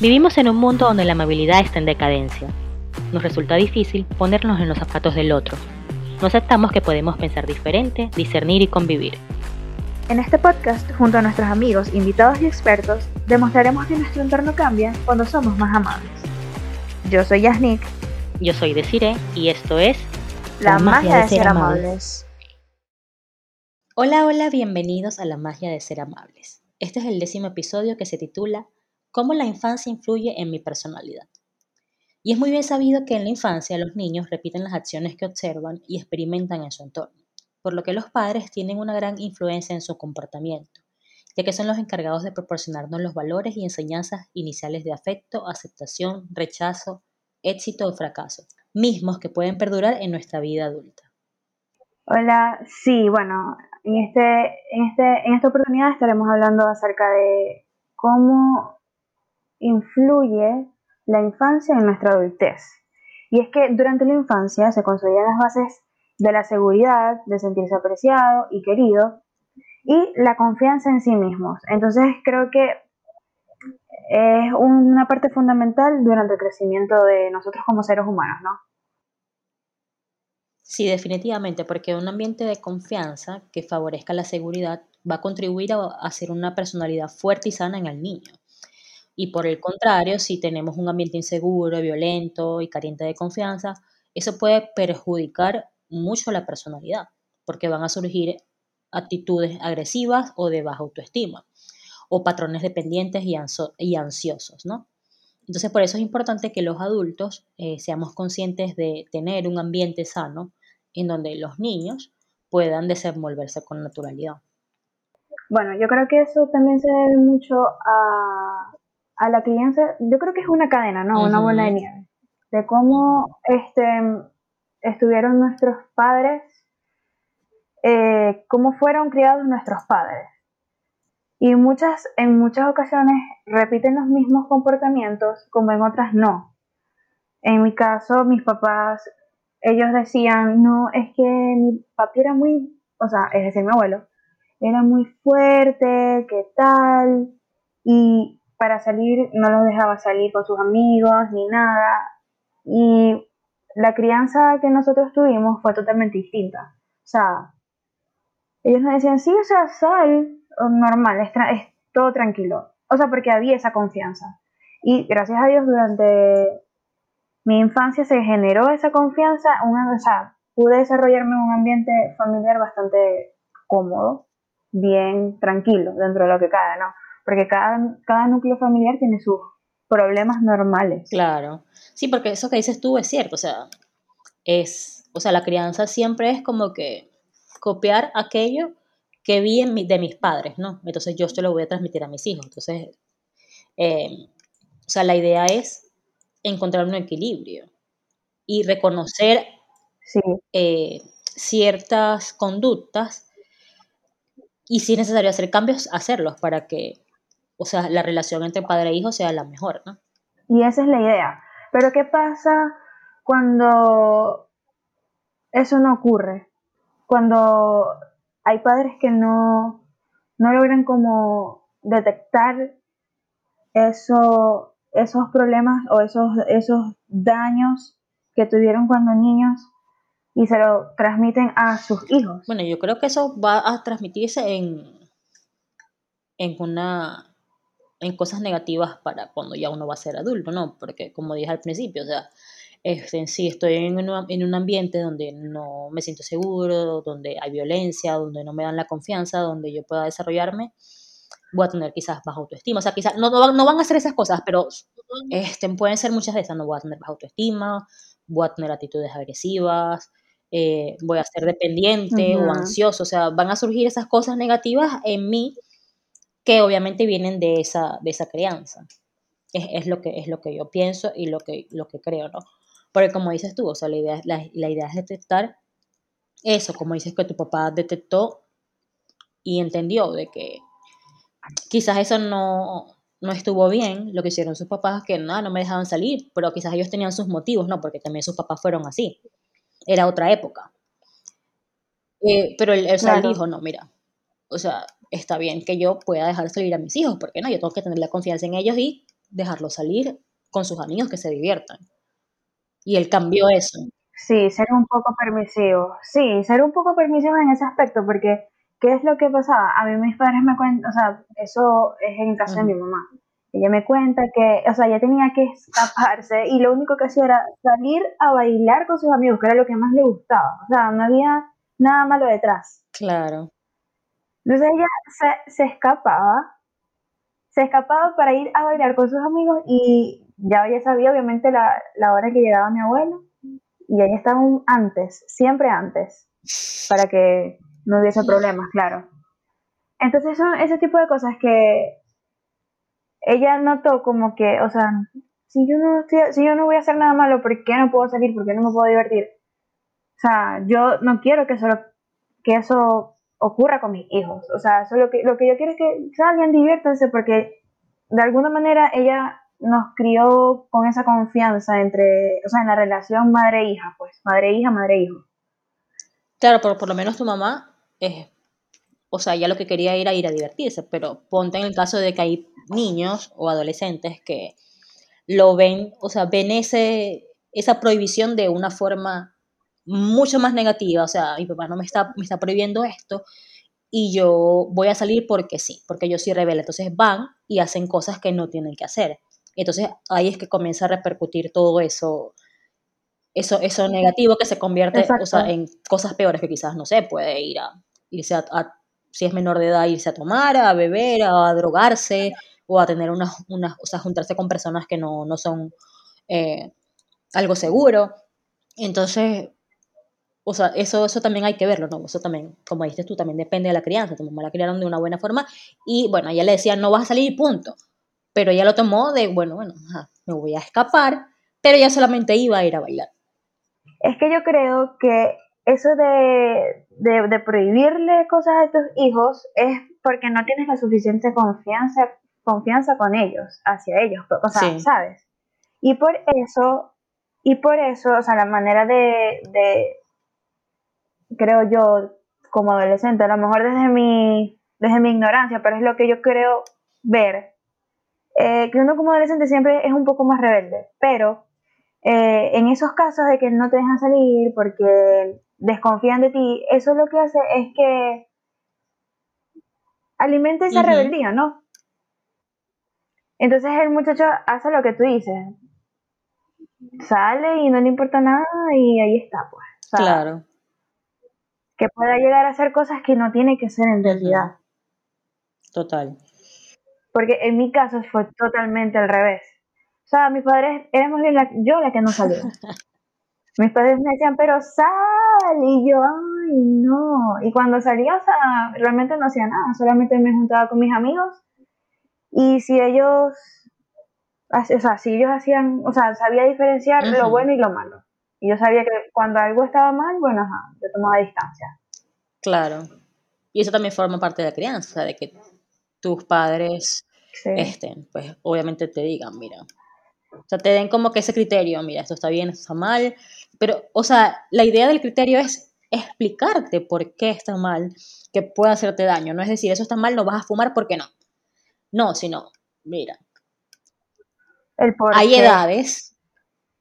Vivimos en un mundo donde la amabilidad está en decadencia. Nos resulta difícil ponernos en los zapatos del otro. No aceptamos que podemos pensar diferente, discernir y convivir. En este podcast, junto a nuestros amigos, invitados y expertos, demostraremos que nuestro entorno cambia cuando somos más amables. Yo soy Yasnik. Yo soy Desiree y esto es La, magia, de, ser, amables. Hola, hola, bienvenidos a La magia de ser amables. Este es el décimo episodio que se titula cómo la infancia influye en mi personalidad. Y es muy bien sabido que en la infancia los niños repiten las acciones que observan y experimentan en su entorno, por lo que los padres tienen una gran influencia en su comportamiento, ya que son los encargados de proporcionarnos los valores y enseñanzas iniciales de afecto, aceptación, rechazo, éxito o fracaso, mismos que pueden perdurar en nuestra vida adulta. Hola, sí, bueno, en, este, en, este, en esta oportunidad estaremos hablando acerca de cómo influye la infancia en nuestra adultez. Y es que durante la infancia se construyen las bases de la seguridad, de sentirse apreciado y querido, y la confianza en sí mismos. Entonces creo que es una parte fundamental durante el crecimiento de nosotros como seres humanos, ¿no? Sí, definitivamente, porque un ambiente de confianza que favorezca la seguridad va a contribuir a hacer una personalidad fuerte y sana en el niño. Y por el contrario, si tenemos un ambiente inseguro, violento y carente de confianza, eso puede perjudicar mucho la personalidad, porque van a surgir actitudes agresivas o de baja autoestima, o patrones dependientes y, ansiosos, ¿no? Entonces, por eso es importante que los adultos eh, seamos conscientes de tener un ambiente sano en donde los niños puedan desenvolverse con naturalidad. Bueno, yo creo que eso también se debe mucho a a la crianza, yo creo que es una cadena, ¿no? Una bola de nieve. De cómo este, estuvieron nuestros padres, eh, cómo fueron criados nuestros padres. Y muchas, en muchas ocasiones repiten los mismos comportamientos, como en otras no. En mi caso, mis papás, ellos decían, no, es que mi papi era muy, o sea, es decir, mi abuelo, era muy fuerte, ¿qué tal? Y para salir no los dejaba salir con sus amigos ni nada. Y la crianza que nosotros tuvimos fue totalmente distinta. O sea, ellos nos decían, sí, o sea, sal, normal, es, es todo tranquilo. O sea, porque había esa confianza. Y gracias a Dios durante mi infancia se generó esa confianza, una, o sea, pude desarrollarme en un ambiente familiar bastante cómodo, bien tranquilo dentro de lo que cabe, ¿no? Porque cada, cada núcleo familiar tiene sus problemas normales. Claro, sí, porque eso que dices tú es cierto, o sea, es, o sea, la crianza siempre es como que copiar aquello que vi en de mis padres, ¿no? Entonces yo esto lo voy a transmitir a mis hijos. Entonces, eh, o sea, la idea es encontrar un equilibrio y reconocer eh, ciertas conductas y si es necesario hacer cambios, hacerlos para que o sea, la relación entre padre e hijo sea la mejor, ¿no? Y esa es la idea. Pero ¿qué pasa cuando eso no ocurre? Cuando hay padres que no, no logran como detectar eso, esos problemas o esos, esos daños que tuvieron cuando niños y se lo transmiten a sus hijos. Bueno, yo creo que eso va a transmitirse en, en una en cosas negativas para cuando ya uno va a ser adulto, ¿no? Porque como dije al principio, o sea, este, si estoy en un, en un ambiente donde no me siento seguro, donde hay violencia, donde no me dan la confianza, donde yo pueda desarrollarme, voy a tener quizás baja autoestima. O sea, quizás no, no, no van a hacer esas cosas, pero este, pueden ser muchas de esas. No voy a tener baja autoestima, voy a tener actitudes agresivas, eh, voy a ser dependiente o ansioso. O sea, van a surgir esas cosas negativas en mí que obviamente vienen de esa, de esa crianza. Es, es, lo que, es lo que yo pienso y lo que, lo que creo, ¿no? Porque como dices tú, o sea, la idea, la, la idea es detectar eso, como dices que tu papá detectó y entendió de que quizás eso no, no estuvo bien, lo que hicieron sus papás, que nada, no me dejaban salir, pero quizás ellos tenían sus motivos, ¿no? Porque también sus papás fueron así. Era otra época. Eh, pero él, él dijo, no, mira, o sea, está bien que yo pueda dejar salir a mis hijos, porque no, yo tengo que tener la confianza en ellos y dejarlo salir con sus amigos que se diviertan. Y él cambió eso. Sí, ser un poco permisivo. Sí, ser un poco permisivo en ese aspecto, porque ¿qué es lo que pasaba? A mí mis padres me cuentan, o sea, eso es en casa de mi mamá. Ella me cuenta que, o sea, ella tenía que escaparse y lo único que hacía era salir a bailar con sus amigos, que era lo que más le gustaba. O sea, no había nada malo detrás. Claro. Entonces ella se, escapaba, se escapaba para ir a bailar con sus amigos y ya ella sabía obviamente la, la hora que llegaba mi abuelo y ella estaba antes, siempre antes, para que no hubiese problemas, claro. Entonces son ese tipo de cosas que ella notó como que, o sea, si yo no si yo no voy a hacer nada malo, ¿por qué no puedo salir? ¿Por qué no me puedo divertir? O sea, yo no quiero que eso, que eso ocurra con mis hijos. O sea, eso lo que, lo que yo quiero es que salgan, diviértanse, porque de alguna manera ella nos crió con esa confianza entre, o sea, en la relación madre-hija, pues, madre-hija, madre-hijo. Claro, pero por lo menos tu mamá es, o sea, ya lo que quería era ir a divertirse, pero ponte en el caso de que hay niños o adolescentes que lo ven, o sea, ven ese, esa prohibición de una forma mucho más negativa, o sea, mi papá no me está, me está prohibiendo esto y yo voy a salir porque sí, porque yo soy rebelde. Entonces van y hacen cosas que no tienen que hacer. Entonces ahí es que comienza a repercutir todo eso, eso, eso negativo que se convierte o sea, en cosas peores que quizás, no sé, puede ir a, irse a, si es menor de edad, irse a tomar, a beber, a drogarse o a tener unas, una, o sea, juntarse con personas que no, no son eh, algo seguro. Entonces, o sea, eso, eso también hay que verlo, ¿no? Eso también, como dices tú, también depende de la crianza. Tu mamá la criaron de una buena forma y, bueno, ella le decía, no vas a salir, punto. Pero ella lo tomó de, bueno, bueno, me voy a escapar, pero ella solamente iba a ir a bailar. Es que yo creo que eso de, de, prohibirle cosas a tus hijos es porque no tienes la suficiente confianza, confianza con ellos, hacia ellos, o sea, ¿sabes? Y por eso, y por eso, o sea, la manera de, creo yo, como adolescente, a lo mejor desde mi, desde mi ignorancia, pero es lo que yo creo ver, eh, que uno como adolescente siempre es un poco más rebelde, pero eh, en esos casos de que no te dejan salir porque desconfían de ti, eso lo que hace es que alimenta esa rebeldía, ¿no? Entonces el muchacho hace lo que tú dices, sale y no le importa nada y ahí está, pues. claro que pueda llegar a hacer cosas que no tiene que ser en realidad. Total. Porque en mi caso fue totalmente al revés. O sea, mis padres, éramos yo la que no salía. mis padres me decían, pero sal, y yo, ay, no. Y cuando salía, o sea, realmente no hacía nada, solamente me juntaba con mis amigos. Y si ellos, o sea, si ellos hacían, o sea, sabía diferenciar lo bueno y lo malo. Y yo sabía que cuando algo estaba mal, bueno, ajá, yo tomaba distancia. Claro. Y eso también forma parte de la crianza, de que tus padres estén, pues obviamente te digan, mira, o sea, te den como que ese criterio, mira, esto está bien, esto está mal, pero, o sea, la idea del criterio es explicarte por qué está mal, que puede hacerte daño, no es decir, eso está mal, no vas a fumar, ¿por qué no? No, sino, mira, El hay edades,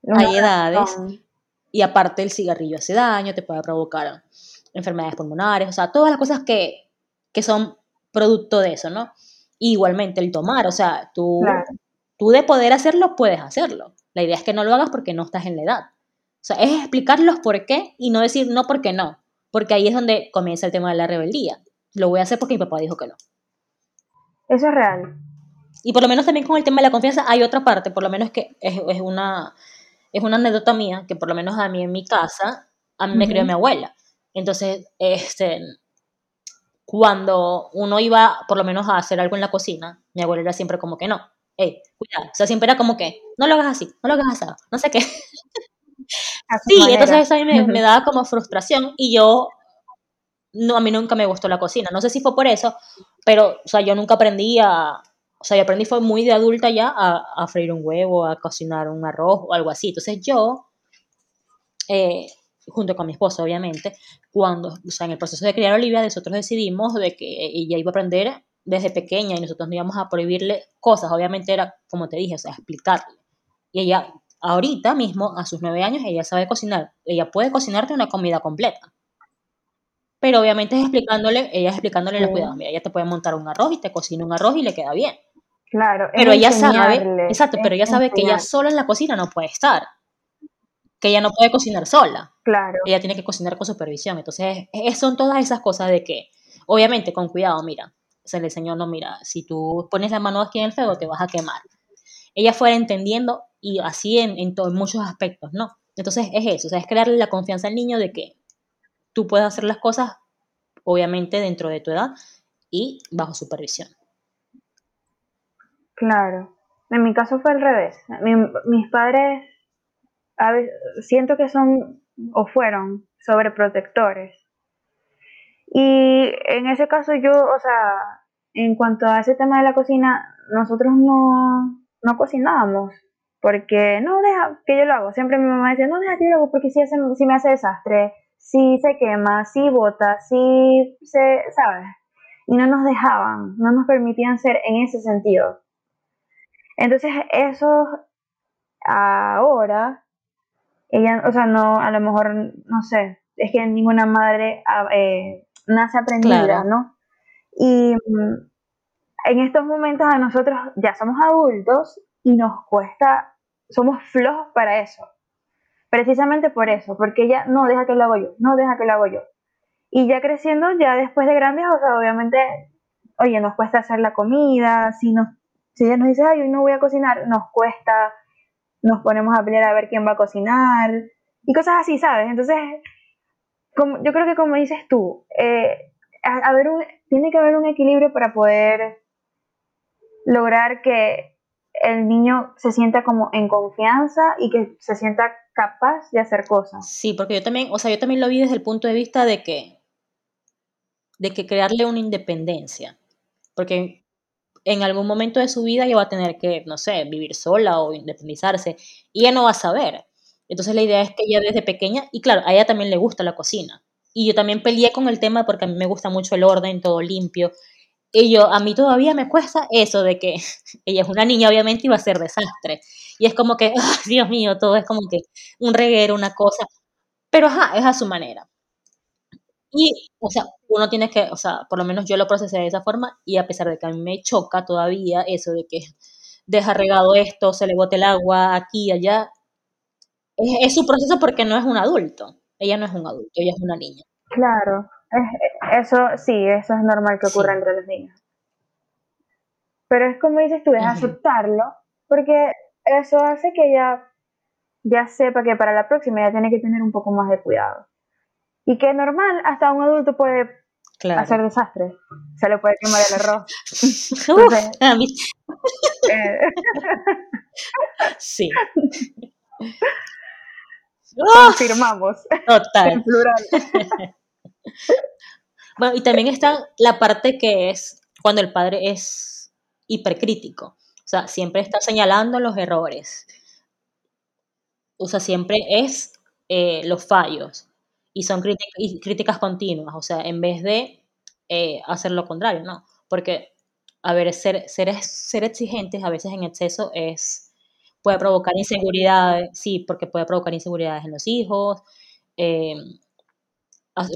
hay edades y aparte el cigarrillo hace daño, te puede provocar enfermedades pulmonares, o sea, todas las cosas que, son producto de eso, ¿no? igualmente el tomar, o sea, tú, tú de poder hacerlo puedes hacerlo. La idea es que no lo hagas porque no estás en la edad. O sea, es explicar los por qué y no decir no porque no, porque ahí es donde comienza el tema de la rebeldía. Lo voy a hacer porque mi papá dijo que no. Eso es real. Y por lo menos también con el tema de la confianza hay otra parte, por lo menos que es, es una es una anécdota mía que por lo menos a mí en mi casa, a mí me crió mi abuela. Entonces, este, cuando uno iba por lo menos a hacer algo en la cocina, mi abuela era siempre como que no, hey, cuidado, o sea, siempre era como que, no lo hagas así, no lo hagas así, no sé qué. sí, entonces eso a mí me, me, daba como frustración y yo, no, a mí nunca me gustó la cocina, no sé si fue por eso, pero, o sea, yo nunca aprendí a, o sea, yo aprendí fue muy de adulta ya a, freír un huevo, a cocinar un arroz o algo así. Entonces yo, eh, junto con mi esposa obviamente, cuando, o sea, en el proceso de criar a Olivia, nosotros decidimos de que ella iba a aprender desde pequeña y nosotros no íbamos a prohibirle cosas, obviamente era, como te dije, o sea, explicarle. Y ella, ahorita mismo, a sus nueve años, ella sabe cocinar. Ella puede cocinarte una comida completa. Pero obviamente es explicándole, ella es explicándole los cuidados. Mira, ella te puede montar un arroz y te cocina un arroz y le queda bien. Claro. Pero ella sabe, exacto, pero ella sabe que ella sola en la cocina no puede estar. Que ella no puede cocinar sola. Claro. Ella tiene que cocinar con supervisión. Entonces, son todas esas cosas de que, obviamente, con cuidado, mira, se le enseñó, no, mira, si tú pones la mano aquí en el fuego te vas a quemar. Ella fuera entendiendo y así en, en, muchos aspectos, ¿no? Entonces es eso, o sea, es crearle la confianza al niño de que tú puedes hacer las cosas, obviamente, dentro de tu edad y bajo supervisión. Claro. En mi caso fue al revés. mis padres, siento que son o fueron sobreprotectores. Y en ese caso yo, o sea, en cuanto a ese tema de la cocina, nosotros no, no cocinábamos. Porque no deja que yo lo hago. Siempre mi mamá decía, no deja que yo lo hago porque si, si me hace desastre, si se quema, si bota, si se, ¿sabes? Y no nos dejaban, no nos permitían ser en ese sentido. Entonces, eso ahora, ella, o sea, no, a lo mejor, no sé, es que ninguna madre ah, eh, nace aprendida, ¿no? Y mm, en estos momentos a nosotros ya somos adultos y nos cuesta, somos flojos para eso. Precisamente por eso, porque ella no deja que lo hago yo, no deja que lo hago yo. Y ya creciendo, ya después de grandes, o sea, obviamente, oye, nos cuesta hacer la comida, si, nos, si ella nos dice, ay, hoy no voy a cocinar, nos cuesta, nos ponemos a pelear a ver quién va a cocinar y cosas así, ¿sabes? Entonces, como, yo creo que como dices tú, eh, a, un, tiene que haber un equilibrio para poder lograr que el niño se sienta como en confianza y que se sienta capaz de hacer cosas. Sí, porque yo también, o sea, yo también lo vi desde el punto de vista de que, de que crearle una independencia, porque en algún momento de su vida ella va a tener que, no sé, vivir sola o independizarse y ella no va a saber. Entonces la idea es que ella desde pequeña, y claro, a ella también le gusta la cocina. Y yo también peleé con el tema porque a mí me gusta mucho el orden, todo limpio. Y yo, a mí todavía me cuesta eso de que ella es una niña, obviamente, y va a ser desastre. Y es como que, Dios mío, todo es como que un reguero, una cosa. Pero ajá, es a su manera. Y, o sea, uno tiene que, o sea, por lo menos yo lo procesé de esa forma y a pesar de que a mí me choca todavía eso de que deja regado esto, se le bote el agua aquí y allá, es, su proceso porque no es un adulto. Ella no es un adulto, ella es una niña. Claro, eso sí, eso es normal que ocurra entre los niños. Pero es como dices tú, es aceptarlo, porque eso hace que ella ya sepa que para la próxima ya tiene que tener un poco más de cuidado. Y que normal, hasta un adulto puede hacer desastres. Se le puede quemar el arroz. Eh, sí. Confirmamos. Total. En plural. bueno, y también está la parte que es cuando el padre es hipercrítico. O sea, siempre está señalando los errores. O sea, siempre es eh, los fallos. Y son críticas, continuas. O sea, en vez de eh, hacer lo contrario, ¿no? Porque, a ver, ser, ser, exigentes a veces en exceso es puede provocar inseguridades, sí, porque puede provocar inseguridades en los hijos, eh,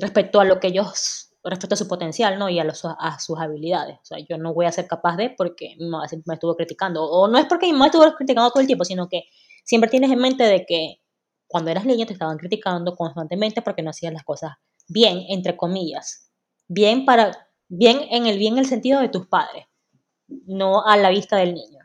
respecto a lo que ellos, respecto a su potencial, ¿no? Y a, los, sus habilidades. O sea, yo no voy a ser capaz de porque me estuvo criticando. O no es porque mi estuvo criticando todo el tiempo, sino que siempre tienes en mente de que cuando eras niña te estaban criticando constantemente porque no hacías las cosas bien, entre comillas. Bien para, bien en el bien en el sentido de tus padres, no a la vista del niño.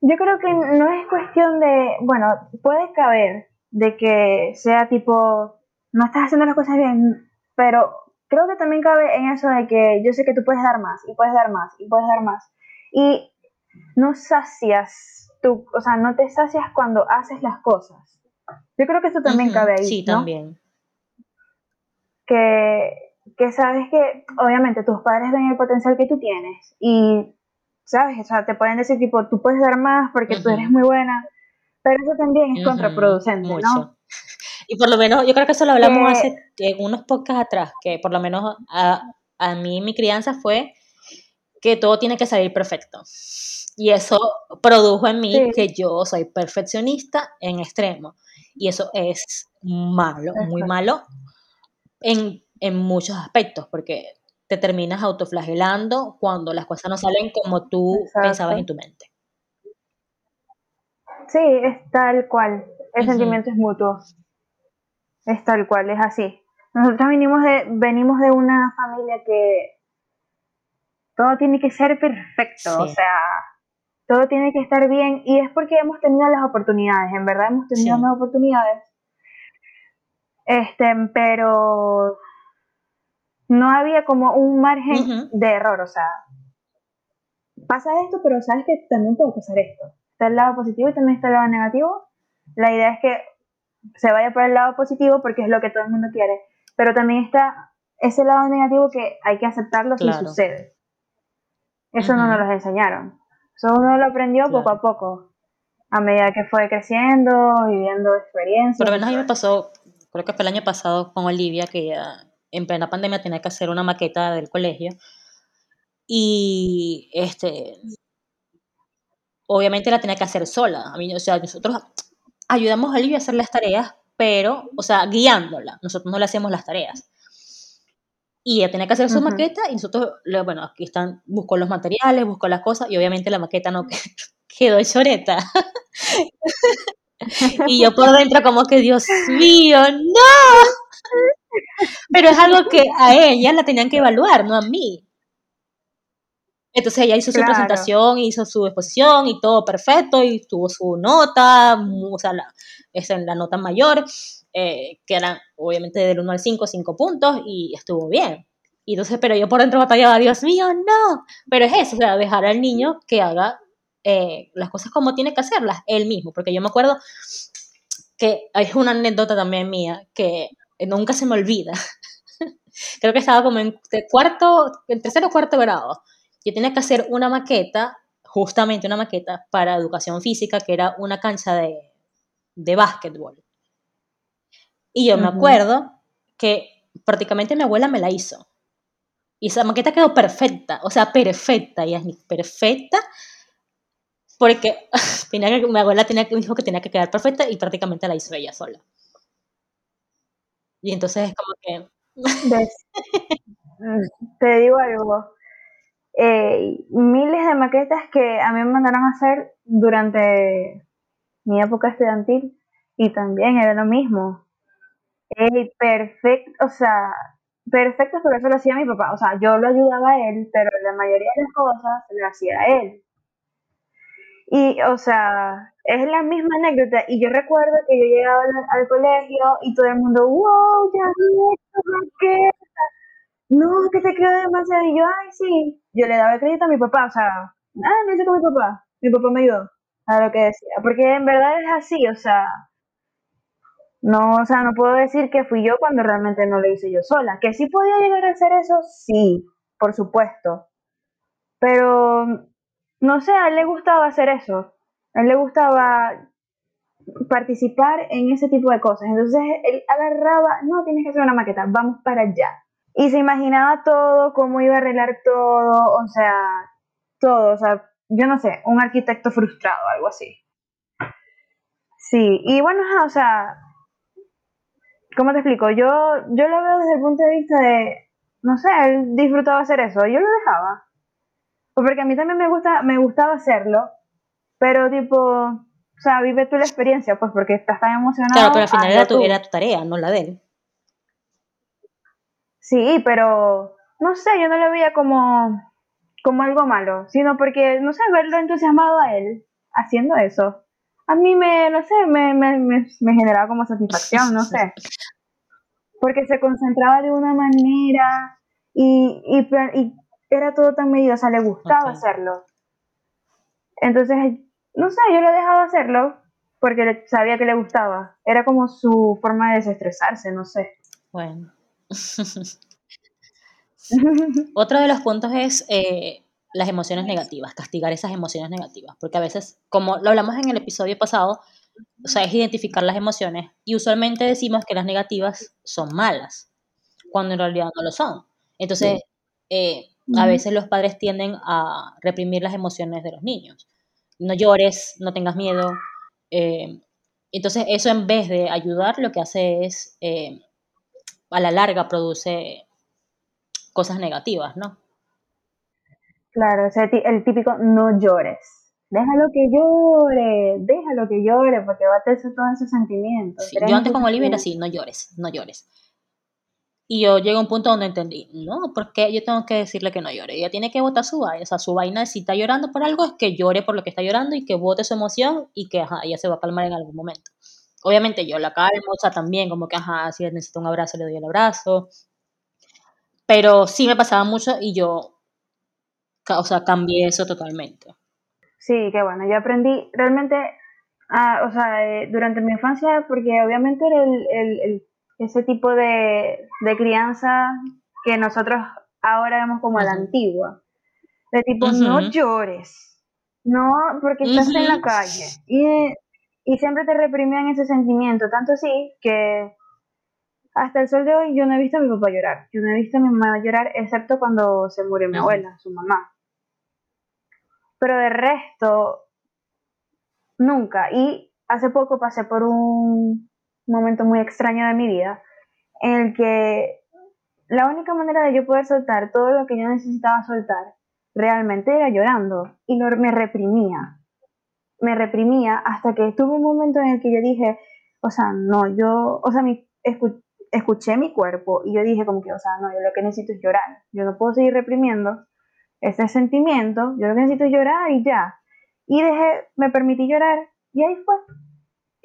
Yo creo que no es cuestión de, bueno, puede caber de que sea tipo, no estás haciendo las cosas bien, pero creo que también cabe en eso de que yo sé que tú puedes dar más, y puedes dar más, y puedes dar más. Y no sacias, tú, o sea, no te sacias cuando haces las cosas. Yo creo que eso también cabe ahí. Sí, también. Que, que sabes que, obviamente, tus padres ven el potencial que tú tienes y ¿sabes? O sea, te pueden decir tipo, tú puedes dar más porque tú eres muy buena, pero eso también es contraproducente, ¿no? Y por lo menos, yo creo que eso lo hablamos hace en unos podcasts atrás, que por lo menos a, a mí mi crianza fue que todo tiene que salir perfecto. Y eso produjo en mí que yo soy perfeccionista en extremo. Y eso es malo, muy malo en, en muchos aspectos, porque te terminas autoflagelando cuando las cosas no salen como tú pensabas en tu mente. Sí, es tal cual. El sentimiento es mutuo. Es tal cual, es así. Nosotros venimos de, venimos de una familia que todo tiene que ser perfecto, o sea, todo tiene que estar bien y es porque hemos tenido las oportunidades, en verdad hemos tenido las oportunidades. Este, pero no había como un margen de error, o sea, pasa esto, pero sabes que también puede pasar esto. Está el lado positivo y también está el lado negativo. La idea es que se vaya por el lado positivo porque es lo que todo el mundo quiere, pero también está ese lado negativo que hay que aceptarlo si sucede. Eso no nos lo enseñaron. Eso uno lo aprendió poco a poco, a medida que fue creciendo, viviendo experiencias. Por lo menos a mí me pasó, creo que fue el año pasado con Olivia, que ya en plena pandemia tenía que hacer una maqueta del colegio. Y este, obviamente la tenía que hacer sola. A mí, o sea, nosotros ayudamos a Olivia a hacer las tareas, pero, o sea, guiándola. Nosotros no le hacemos las tareas. Y ella tenía que hacer su maqueta y nosotros, bueno, aquí están, busco los materiales, busco las cosas y obviamente la maqueta no quedó choreta. y yo por dentro como que, Dios mío, no. Pero es algo que a ella la tenían que evaluar, no a mí. Entonces ella hizo su presentación, hizo su exposición y todo perfecto y tuvo su nota, o sea, la, es en la nota mayor. Eh, que eran obviamente del 1 al 5, 5 puntos y estuvo bien. Y entonces, pero yo por dentro batallaba, Dios mío, no. Pero es eso, o sea, dejar al niño que haga eh, las cosas como tiene que hacerlas él mismo. Porque yo me acuerdo que es una anécdota también mía que nunca se me olvida. Creo que estaba como en cuarto, en tercero o cuarto grado. Yo tenía que hacer una maqueta, justamente una maqueta para educación física, que era una cancha de, de básquetbol. Y yo me acuerdo que prácticamente mi abuela me la hizo. Y esa maqueta quedó perfecta, o sea, perfecta, y es perfecta, porque tenía que, mi abuela tenía, dijo que tenía que quedar perfecta y prácticamente la hizo ella sola. Y entonces es como que... Te digo algo. Eh, miles de maquetas que a mí me mandaron a hacer durante mi época estudiantil y también era lo mismo perfecto, o sea, perfecto, pero eso lo hacía mi papá. O sea, yo lo ayudaba a él, pero la mayoría de las cosas lo hacía él. Y, o sea, es la misma anécdota. Y yo recuerdo que yo llegaba al, colegio y todo el mundo, wow, ya vi esto, ¿qué? No, que te quedó demasiado. Y yo, ay, sí. Yo le daba el crédito a mi papá, o sea, ah, no hice con mi papá. Mi papá me ayudó a lo que decía. Porque en verdad es así, o sea, no, o sea, no puedo decir que fui yo cuando realmente no lo hice yo sola. Que sí podía llegar a hacer eso, sí, por supuesto. Pero, no sé, a él le gustaba hacer eso. A él le gustaba participar en ese tipo de cosas. Entonces él agarraba, no, tienes que hacer una maqueta, vamos para allá. Y se imaginaba todo, cómo iba a arreglar todo, o sea, todo, o sea, yo no sé, un arquitecto frustrado, algo así. Sí, y bueno, o sea, ¿cómo te explico? Yo, yo lo veo desde el punto de vista de, no sé, él disfrutaba hacer eso, yo lo dejaba. Porque a mí también me, gusta, me gustaba hacerlo, pero tipo, o sea, vive tú la experiencia, pues porque estás tan emocionado. Claro, pero al final era tu, era tu tarea, no la de él. Sí, pero no sé, yo no lo veía como, como algo malo, sino porque, no sé, verlo entusiasmado a él haciendo eso a mí me, no sé, me, me, me, generaba como satisfacción, no sé. Porque se concentraba de una manera y, y, era todo tan medido, o sea, le gustaba hacerlo. Entonces, no sé, yo lo dejaba hacerlo porque sabía que le gustaba. Era como su forma de desestresarse, no sé. Bueno. Otro de los puntos es eh, las emociones negativas, castigar esas emociones negativas, porque a veces, como lo hablamos en el episodio pasado, o sea, es identificar las emociones y usualmente decimos que las negativas son malas, cuando en realidad no lo son. Entonces, eh, a veces los padres tienden a reprimir las emociones de los niños. No llores, no tengas miedo. Eh, entonces eso en vez de ayudar, lo que hace es, eh, a la larga, produce cosas negativas, ¿no? Claro, o sea, el típico no llores. Déjalo que llore, déjalo que llore, porque va a tener todos esos sentimientos. yo antes con Olivia era así, no llores, no llores. Y yo llego a un punto donde entendí, no, porque yo tengo que decirle que no llore. Ella tiene que botar su vaina, o sea, su vaina, si está llorando por algo, es que llore por lo que está llorando y que bote su emoción y que, ajá, ella se va a calmar en algún momento. Obviamente yo la calmo, o sea, también como que, ajá, si necesito un abrazo, le doy el abrazo. Pero sí me pasaba mucho y yo, o sea, cambié eso totalmente. Sí, qué bueno, yo aprendí realmente, o sea, eh, durante mi infancia, porque obviamente era el ese tipo de, crianza que nosotros ahora vemos como la antigua. De tipo, no llores, no, porque estás en la calle. Y, siempre te reprimían ese sentimiento, tanto así que hasta el sol de hoy yo no he visto a mi papá llorar. Yo no he visto a mi mamá llorar, excepto cuando se murió mi abuela, su mamá. Pero de resto, nunca. Y hace poco pasé por un, momento muy extraño de mi vida en el que la única manera de yo poder soltar todo lo que yo necesitaba soltar realmente era llorando y me reprimía. Me reprimía hasta que tuve un momento en el que yo dije, o sea, no, yo, o sea, mi, escuché mi cuerpo y yo dije como que, o sea, no, yo lo que necesito es llorar. Yo no puedo seguir reprimiendo ese sentimiento, yo lo que necesito es llorar y ya. Y dejé, me permití llorar y ahí fue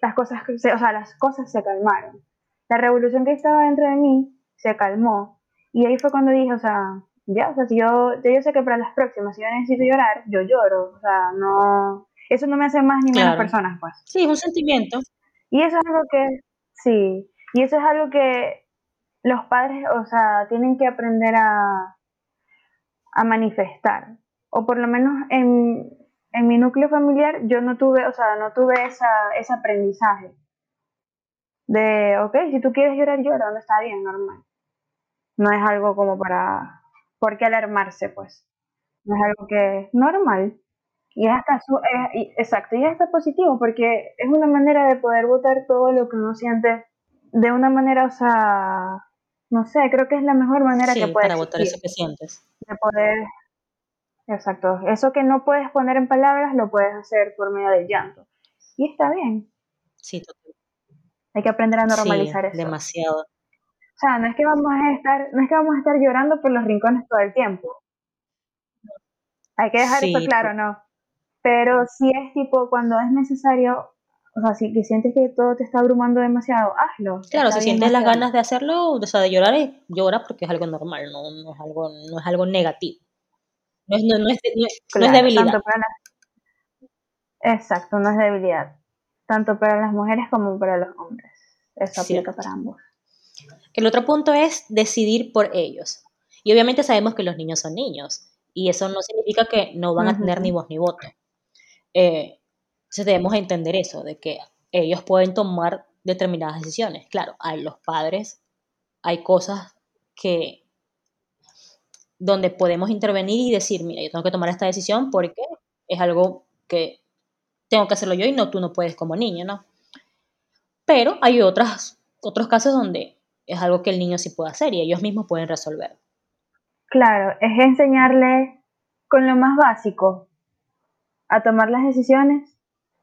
las cosas, o sea, las cosas se calmaron. La revolución que estaba dentro de mí se calmó. Y ahí fue cuando dije, o sea, ya, o sea, si yo, yo sé que para las próximas, si yo necesito llorar, yo lloro. O sea, no, eso no me hace más ni menos personas, pues. Sí, es un sentimiento. Y eso es algo que, sí, y eso es algo que los padres, o sea, tienen que aprender a, a manifestar. O por lo menos en, en mi núcleo familiar yo no tuve, o sea, no tuve esa, ese aprendizaje de, ok, si tú quieres llorar, llora, no está bien, normal. No es algo como para, ¿por qué alarmarse, pues? No es algo que es normal. Y es hasta, su, exacto, y es hasta positivo, porque es una manera de poder votar todo lo que uno siente de una manera, o sea, no sé, creo que es la mejor manera que puedes. para votar eso que sientes. De poder Exacto. Eso que no puedes poner en palabras lo puedes hacer por medio del llanto. Y está bien. Sí, total. Hay que aprender a normalizar eso. Demasiado. O sea, no es que vamos a estar, no es que vamos a estar llorando por los rincones todo el tiempo. Hay que dejar eso claro, ¿no? Pero si es tipo cuando es necesario, o sea, si sientes que todo te está abrumando demasiado, hazlo. Claro, si sientes las ganas de hacerlo, o sea, de llorar, llora porque es algo normal, no, no, es algo, no es algo negativo. No es, no, es, debilidad. exacto, no es debilidad. Tanto para las mujeres como para los hombres. Eso aplica para ambos. El otro punto es decidir por ellos. Y obviamente sabemos que los niños son niños. Y eso no significa que no van a tener ni voz ni voto. Eh, entonces debemos entender eso, de que ellos pueden tomar determinadas decisiones. Claro, hay los padres, hay cosas que donde podemos intervenir y decir, mira, yo tengo que tomar esta decisión porque es algo que tengo que hacerlo yo y no tú no puedes como niño, ¿no? Pero hay otras, otros casos donde es algo que el niño sí puede hacer y ellos mismos pueden resolver. Claro, es enseñarle con lo más básico a tomar las decisiones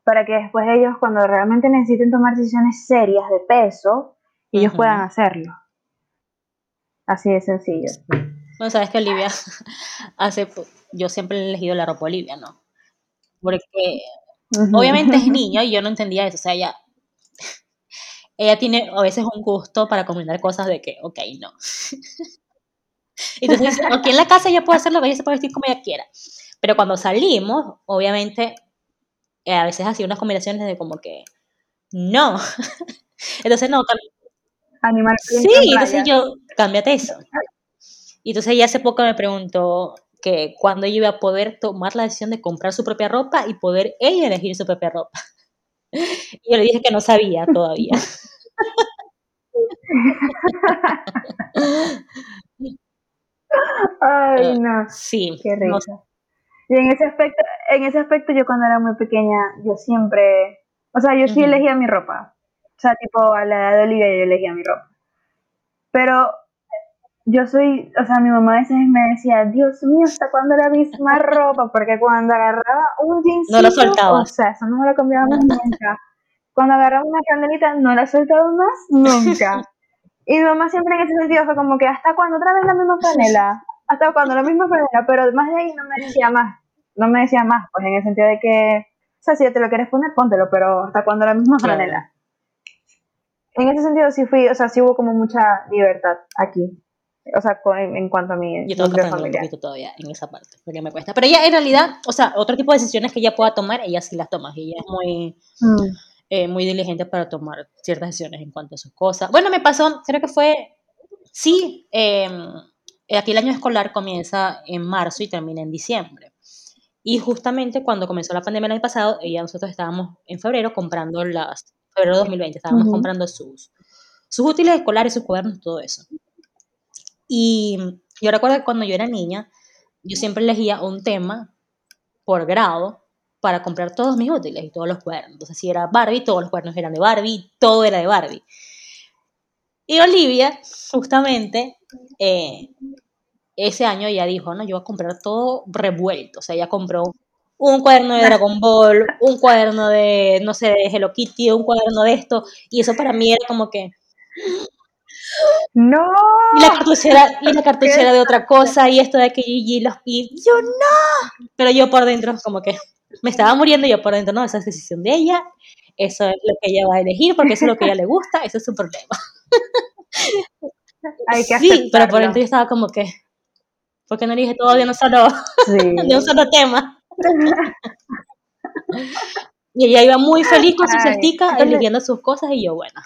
para que después ellos cuando realmente necesiten tomar decisiones serias de peso, ellos puedan hacerlo. Así de sencillo. Bueno, sabes que Olivia hace, yo siempre he elegido la ropa Olivia, ¿no? Porque obviamente es niño y yo no entendía eso, o sea, ella, ella tiene a veces un gusto para combinar cosas de que, ok, no. Entonces, aquí en la casa ella puede hacer lo que ella se puede vestir como ella quiera. Pero cuando salimos, obviamente, eh, a veces hacía unas combinaciones de como que, no. Entonces, no. Animal sí, entonces yo, cámbiate eso. Y entonces ella hace poco me preguntó que cuando ella iba a poder tomar la decisión de comprar su propia ropa y poder ella elegir su propia ropa. Y yo le dije que no sabía todavía. Ay, Eh, no. sí, Qué no risa. Y en ese aspecto, en ese aspecto yo cuando era muy pequeña, yo siempre, o sea, yo sí elegía mi ropa. O sea, tipo a la edad de Olivia yo elegía mi ropa. Pero yo soy, o sea, mi mamá a veces me decía, Dios mío, ¿hasta cuándo la misma ropa? Porque cuando agarraba un jeansito, No lo o soltabas. sea, eso no me lo cambiaba más nunca. Cuando agarraba una candelita, no la he soltado más nunca. Y mi mamá siempre en ese sentido fue como que, ¿hasta cuándo otra vez la misma franela? ¿Hasta cuándo la misma franela? Pero más de ahí no me decía más. No me decía más, pues en el sentido de que, o sea, si ya te lo quieres poner, póntelo, pero ¿hasta cuándo la misma Claro. franela? En ese sentido sí fui, o sea, sí hubo como mucha libertad aquí. O sea, con- en, cuanto a mi Yo tengo que aprender un poquito todavía en esa parte, porque me cuesta. Pero ella en realidad, o sea, otro tipo de decisiones que ella pueda tomar, ella sí las toma. y Ella es muy, Mm, eh, muy diligente para tomar ciertas decisiones en cuanto a sus cosas. Bueno, me pasó, creo que fue, sí, eh, aquí el año escolar comienza en marzo y termina en diciembre. Y justamente cuando comenzó la pandemia el año pasado, ella nosotros estábamos en febrero comprando las, febrero de 2020, estábamos Ujú. comprando sus, sus útiles escolares, sus cuadernos, todo eso. Y yo recuerdo que cuando yo era niña, yo siempre elegía un tema por grado para comprar todos mis útiles y todos los cuadernos. Entonces, si era Barbie, todos los cuadernos eran de Barbie, todo era de Barbie. Y Olivia, justamente, eh, ese año ella dijo, no, yo voy a comprar todo revuelto. O sea, ella compró un cuaderno de Dragon Ball, un cuaderno de, no sé, de Hello Kitty, un cuaderno de esto. Y eso para mí era como que, ¡No! y la cartuchera, y la cartuchera de otra cosa, y esto de aquello, y los y yo no. Pero yo por dentro, como que me estaba muriendo, y yo por dentro, no, esa es decisión de ella, eso es lo que ella va a elegir, porque eso es lo que a ella le gusta, ese es su problema. Hay que sí, pero por dentro yo estaba como que, ¿por qué no elige todo de un solo, Sí. de un solo tema? Y ella iba muy feliz con su Ay, entonces- eligiendo sus cosas, y yo, bueno,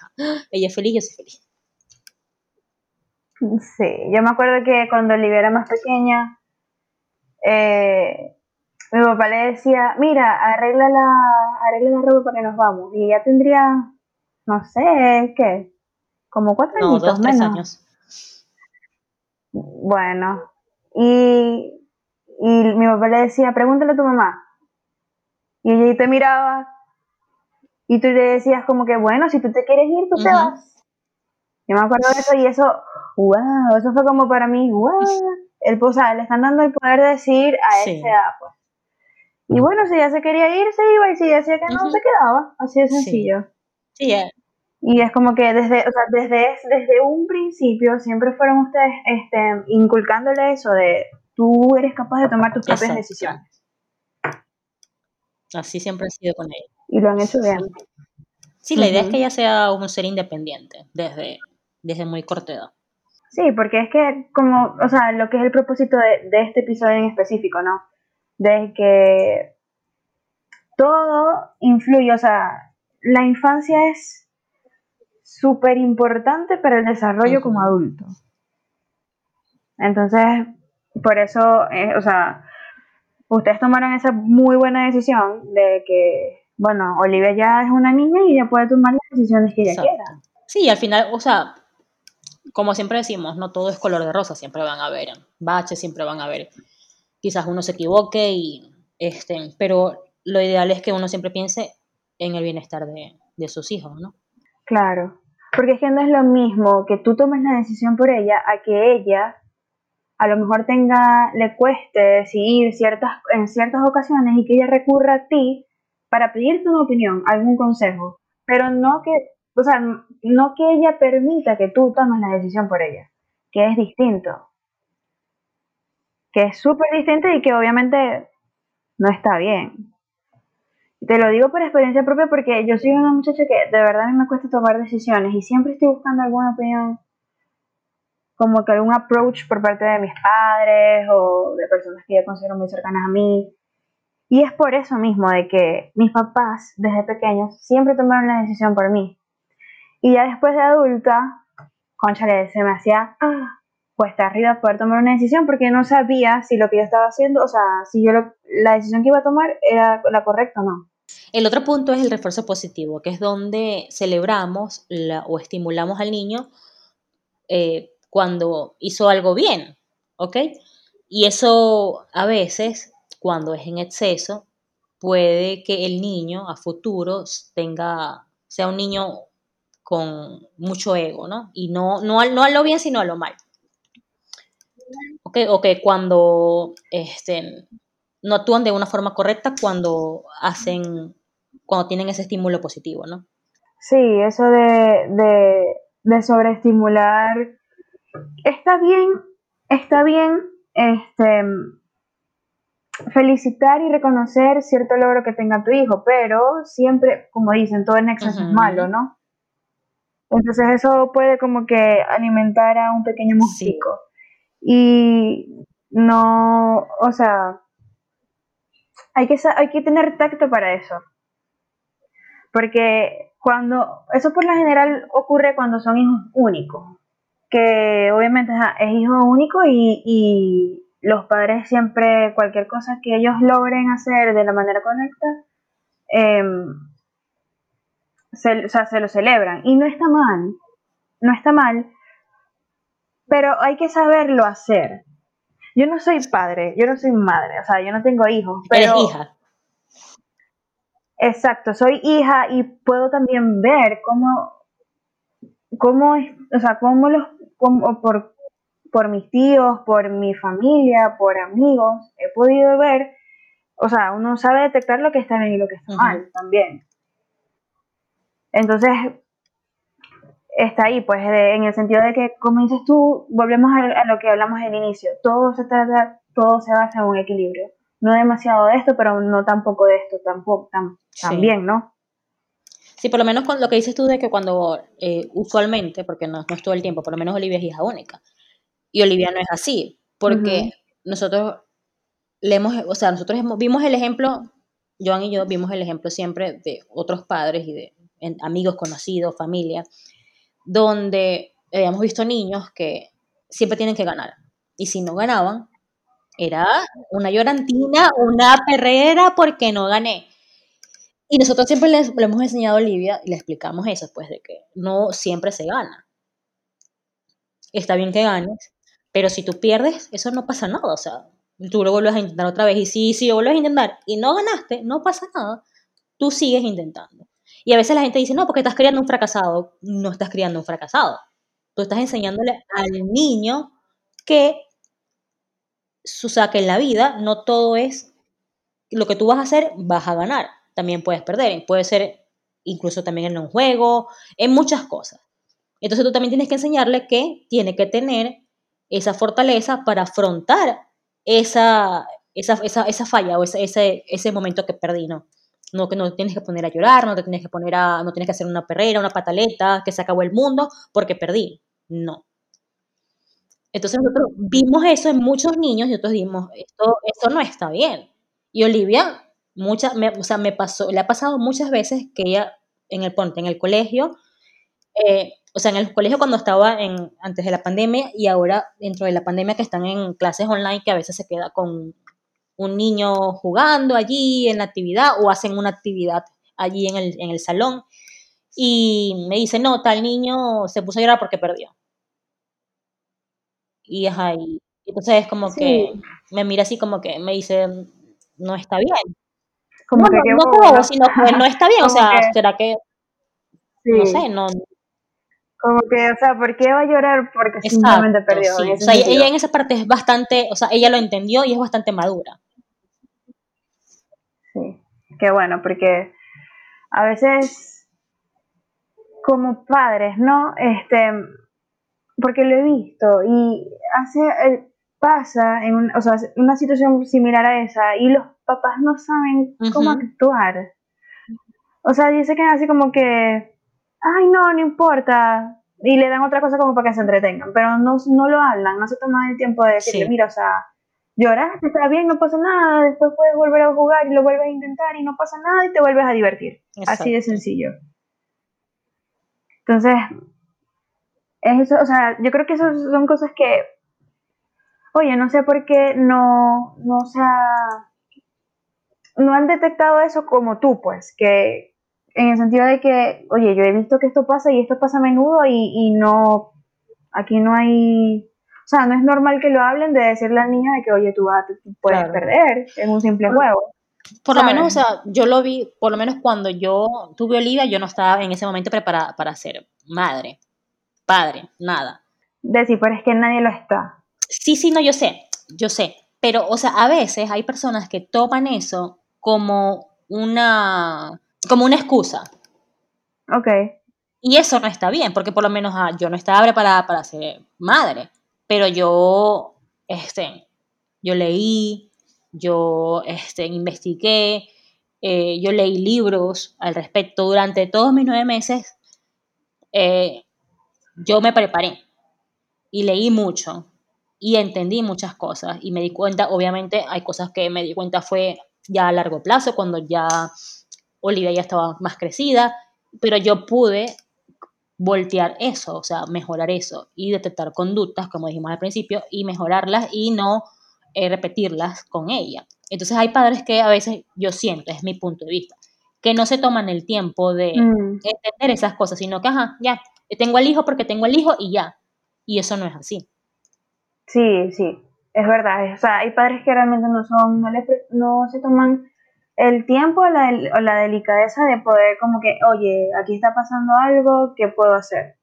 ella es feliz, yo soy feliz. Sí, yo me acuerdo que cuando Olivia era más pequeña, eh, mi papá le decía, mira, arregla la, arregla la ropa para que nos vamos. Y ella tendría, no sé, ¿qué? Como cuatro No, añitos dos, tres menos. años. Bueno, y, y mi papá le decía, pregúntale a tu mamá. Y ella ahí te miraba y tú le decías como que, bueno, si tú te quieres ir, tú te vas. Yo me acuerdo de eso y eso, wow, eso fue como para mí, wow. El, o sea, le están dando el poder de decir a Sí. esa edad, pues. Y bueno, si ella se quería ir, se iba, y si decía que no, se quedaba. Así de Sí. sencillo. Sí, eh, Y es como que desde, o sea, desde, desde un principio siempre fueron ustedes este, inculcándole eso de tú eres capaz de tomar tus propias Exacto. decisiones. así siempre ha sido con ella. Y lo han hecho bien. Sí, la idea es que ella sea un ser independiente desde, desde muy corta edad. Sí, porque es que como, o sea, lo que es el propósito de, de este episodio en específico, ¿no? De que todo influye, o sea, la infancia es súper importante para el desarrollo como adulto. Entonces, por eso, eh, o sea, ustedes tomaron esa muy buena decisión de que, bueno, Olivia ya es una niña y ella puede tomar las decisiones que ella Exacto. quiera. Sí, al final, o sea, como siempre decimos, no todo es color de rosa, siempre van a haber baches, siempre van a haber, quizás uno se equivoque y este, pero lo ideal es que uno siempre piense en el bienestar de, de sus hijos, ¿no? Claro, porque es que no es lo mismo que tú tomes la decisión por ella a que ella a lo mejor tenga, le cueste decidir ciertas, en ciertas ocasiones y que ella recurra a ti para pedirte una opinión, algún consejo, pero no que, o sea, no que ella permita que tú tomes la decisión por ella, que es distinto, que es súper distinto y que obviamente no está bien. Te lo digo por experiencia propia porque yo soy una muchacha que de verdad a mí me cuesta tomar decisiones y siempre estoy buscando alguna opinión, como que algún approach por parte de mis padres o de personas que yo considero muy cercanas a mí. Y es por eso mismo de que mis papás desde pequeños siempre tomaron la decisión por mí. Y ya después de adulta, conchale, se me hacía ah, cuesta arriba poder tomar una decisión porque no sabía si lo que yo estaba haciendo, o sea, si yo lo- la decisión que iba a tomar era la correcta o no. El otro punto es el refuerzo positivo, que es donde celebramos o estimulamos al niño eh, cuando hizo algo bien. ¿Ok? Y eso a veces, cuando es en exceso, puede que el niño a futuro tenga, sea un niño con mucho ego, ¿no? Y no, no, no a lo bien, sino a lo mal. ¿Ok? O que cuando este, no actúan de una forma correcta cuando hacen, cuando tienen ese estímulo positivo, ¿no? Sí, eso de, de, de sobreestimular está bien, está bien, este, felicitar y reconocer cierto logro que tenga tu hijo, pero siempre, como dicen, todo en exceso es malo, ¿no? Entonces eso puede como que alimentar a un pequeño mosquico. Y no, o sea, hay que, tener tacto para eso. Porque cuando, eso por lo general ocurre cuando son hijos únicos, que obviamente es hijo único y, los padres siempre, cualquier cosa que ellos logren hacer de la manera correcta, em, se, o sea, se lo celebran. Y no está mal, no está mal, pero hay que saberlo hacer. Yo no soy padre, yo no soy madre, o sea, yo no tengo hijos. Pero... Eres hija. Exacto, soy hija y puedo también ver cómo, cómo, o sea, cómo los, cómo, por, por mis tíos, por mi familia, por amigos, he podido ver, o sea, uno sabe detectar lo que está bien y lo que está mal también. Entonces, está ahí, pues en el sentido de que, como dices tú, volvemos a, lo que hablamos al inicio, todo se trata, todo se basa en un equilibrio. No demasiado de esto, pero no tampoco de esto, tampoco, también, ¿no? Sí, por lo menos con lo que dices tú de que cuando eh, usualmente, porque no, es todo el tiempo, por lo menos Olivia es hija única. Y Olivia no es así, porque nosotros le hemos, o sea, nosotros vimos el ejemplo, Joan y yo vimos el ejemplo siempre de otros padres y de amigos conocidos, familia, donde habíamos visto niños que siempre tienen que ganar. Y si no ganaban, era una llorantina, una perrera porque no gané. Y nosotros siempre le hemos enseñado a Olivia y le explicamos eso, pues de que no siempre se gana. Está bien que ganes, pero si tú pierdes, eso no pasa nada. O sea, tú lo vuelves a intentar otra vez. Y si, si lo vuelves a intentar y no ganaste, no pasa nada. Tú sigues intentando. Y a veces la gente dice, no, porque estás criando un fracasado. No estás criando un fracasado. Tú estás enseñándole al niño que, o sea, que en la vida no todo es lo que tú vas a hacer, vas a ganar. También puedes perder. Puede ser incluso también en un juego, en muchas cosas. Entonces tú también tienes que enseñarle que tiene que tener esa fortaleza para afrontar esa, esa, esa, falla o ese, ese momento que perdí. No que no tienes que poner a llorar, no te tienes que poner a, no tienes que hacer una perrera, una pataleta, que se acabó el mundo porque perdí. No. Entonces nosotros vimos eso en muchos niños y nosotros dijimos, esto, esto no está bien. Y Olivia, muchas, o sea, me pasó, le ha pasado muchas veces que ella en el ponte, en el colegio, eh, o sea, en el colegio cuando estaba en, antes de la pandemia y ahora dentro de la pandemia que están en clases online que a veces se queda con un niño jugando allí en la actividad o hacen una actividad allí en el, en el salón y me dice, no, tal niño se puso a llorar porque perdió. Y es ahí. Entonces es como que me mira así como que me dice, no está bien. Como que no, no, sino que no está bien, o sea, será que, no sé, no, como que, o sea, ¿por qué va a llorar? Porque simplemente perdió. o sea, ella en esa parte es bastante, o sea, ella lo entendió y es bastante madura. Qué bueno, porque a veces como padres, ¿no? Este, porque lo he visto y hace, eh, pasa en o sea, una situación similar a esa y los papás no saben cómo actuar. O sea, dice que así como que, ay, no, no importa, y le dan otra cosa como para que se entretengan, pero no, no lo hablan, no se toman el tiempo de decirle, mira, o sea, lloraste, está bien, no pasa nada, después puedes volver a jugar y lo vuelves a intentar y no pasa nada y te vuelves a divertir. Así de sencillo. Entonces, es eso, o sea, yo creo que esas son cosas que, oye, no sé por qué no, no, o sea, no han detectado eso como tú, pues, que en el sentido de que, oye, yo he visto que esto pasa y esto pasa a menudo y, y no, aquí no hay O sea, no es normal que lo hablen de decirle al niño de que, oye, tú vas, puedes perder en un simple juego. Por lo menos, o sea, yo lo vi, por lo menos cuando yo tuve Olivia, yo no estaba en ese momento preparada para ser madre, padre, nada. Decir, pero es que nadie lo está. Sí, sí, no, yo sé, yo sé. Pero, o sea, a veces hay personas que toman eso como una, como una excusa. Ok. Y eso no está bien, porque por lo menos ah, yo no estaba preparada para ser madre, pero yo, este, yo leí, yo este, investigué, eh, yo leí libros al respecto durante todos mis nueve meses. Eh, yo me preparé y leí mucho y entendí muchas cosas y me di cuenta, obviamente hay cosas que me di cuenta fue ya a largo plazo, cuando ya Olivia ya estaba más crecida, pero yo pude voltear eso, o sea, mejorar eso y detectar conductas, como dijimos al principio, y mejorarlas y no eh, repetirlas con ella. Entonces hay padres que a veces yo siento, es mi punto de vista, que no se toman el tiempo de mm. entender esas cosas, sino que, ajá, ya, tengo el hijo porque tengo el hijo y ya. Y eso no es así. Sí, sí, es verdad. O sea, hay padres que realmente no son, no, les, no se toman el tiempo o la, o la delicadeza de poder como que, oye, aquí está pasando algo, ¿qué puedo hacer?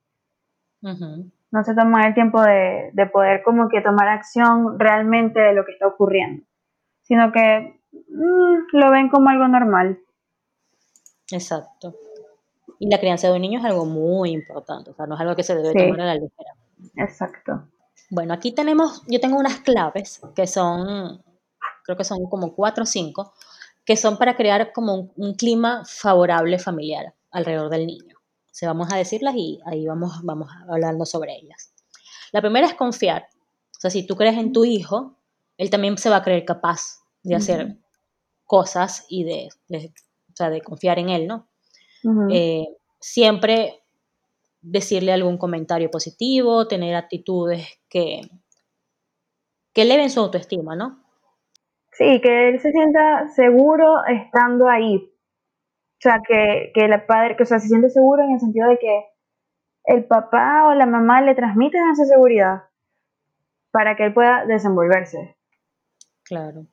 No se toman el tiempo de, de, poder como que tomar acción realmente de lo que está ocurriendo, sino que mm, lo ven como algo normal. Exacto. Y la crianza de un niño es algo muy importante, o sea, no es algo que se debe tomar a la ligera. Exacto. Bueno, aquí tenemos, yo tengo unas claves que son, creo que son como cuatro o cinco, que son para crear como un, clima favorable familiar alrededor del niño. O sea, vamos a decirlas y ahí vamos, vamos hablando sobre ellas. La primera es confiar. O sea, si tú crees en tu hijo, él también se va a creer capaz de hacer cosas y de, o sea, de confiar en él, ¿no? Eh, siempre decirle algún comentario positivo, tener actitudes que, que eleven su autoestima, ¿no? Sí, que él se sienta seguro estando ahí. O sea, que, que el padre, que o sea, se siente seguro en el sentido de que el papá o la mamá le transmiten esa seguridad para que él pueda desenvolverse. Claro.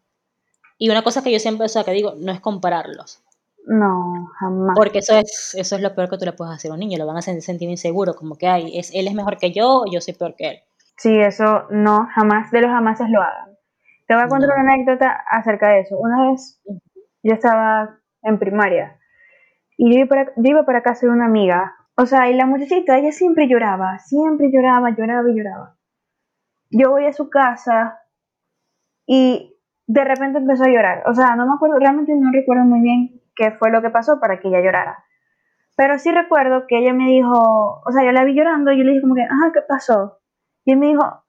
Y una cosa que yo siempre, o sea, que digo, no es compararlos. No, jamás. Porque eso es, eso es lo peor que tú le puedes hacer a un niño, lo van a sentir inseguro, como que hay, es, él es mejor que yo, yo soy peor que él. Sí, eso no, jamás, de los jamases lo hagan. Te voy a contar una anécdota acerca de eso. Una vez yo estaba en primaria y yo iba para, yo iba para casa de una amiga. O sea, y la muchachita, ella siempre lloraba, siempre lloraba, lloraba y lloraba. Yo voy a su casa y de repente empezó a llorar. O sea, no me acuerdo, realmente no recuerdo muy bien qué fue lo que pasó para que ella llorara. Pero sí recuerdo que ella me dijo, o sea, yo la vi llorando y yo le dije como que, ajá, ¿qué pasó? Y él me dijo,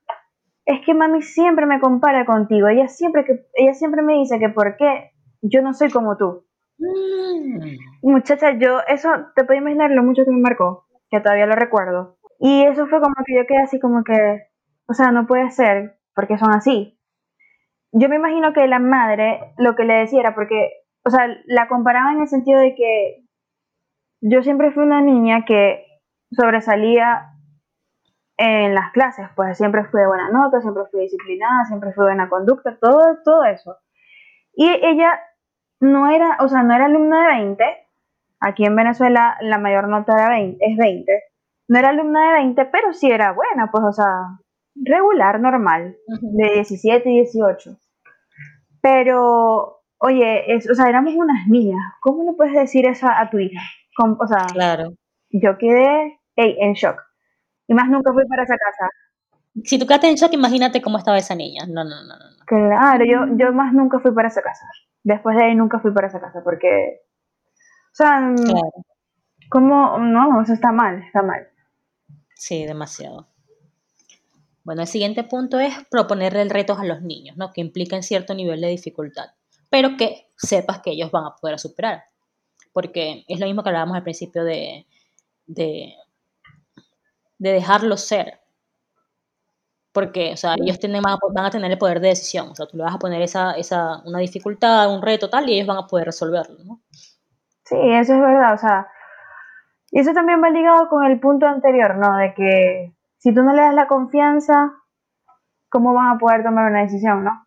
es que mami siempre me compara contigo, ella siempre, que, ella siempre me dice que por qué yo no soy como tú. Mm. Muchacha, yo, eso, te puedo imaginar lo mucho que me marcó, que todavía lo recuerdo. Y eso fue como que yo quedé así como que, o sea, no puede ser, porque son así. Yo me imagino que la madre lo que le decía era porque o sea, la comparaba en el sentido de que yo siempre fui una niña que sobresalía en las clases, pues siempre fui de buena nota, siempre fui disciplinada, siempre fui buena conducta, todo, todo eso. Y ella no era, o sea, no era alumna de 20, aquí en Venezuela la mayor nota de 20, es 20, no era alumna de 20, pero sí era buena, pues, o sea, regular, normal, de 17 y 18. Pero oye, es, o sea, éramos unas niñas, ¿cómo le puedes decir eso a tu hija? o sea, claro. yo quedé en shock. Y más nunca fui para esa casa. Si tú quedaste en shock, imagínate cómo estaba esa niña. No, no, no, no. Claro, yo, yo más nunca fui para esa casa. Después de ahí nunca fui para esa casa porque, o sea, mm, claro. ¿cómo? No, eso está mal, está mal. Sí, demasiado. Bueno, el siguiente punto es proponerle retos a los niños, ¿no? Que impliquen cierto nivel de dificultad pero que sepas que ellos van a poder superar. Porque es lo mismo que hablábamos al principio de, de, de dejarlos ser. Porque, o sea, ellos tienen, van a tener el poder de decisión. O sea, tú le vas a poner esa, esa, una dificultad, un reto tal, y ellos van a poder resolverlo, ¿no? Sí, eso es verdad. O sea, y eso también va ligado con el punto anterior, ¿no? De que si tú no le das la confianza, ¿cómo van a poder tomar una decisión, no?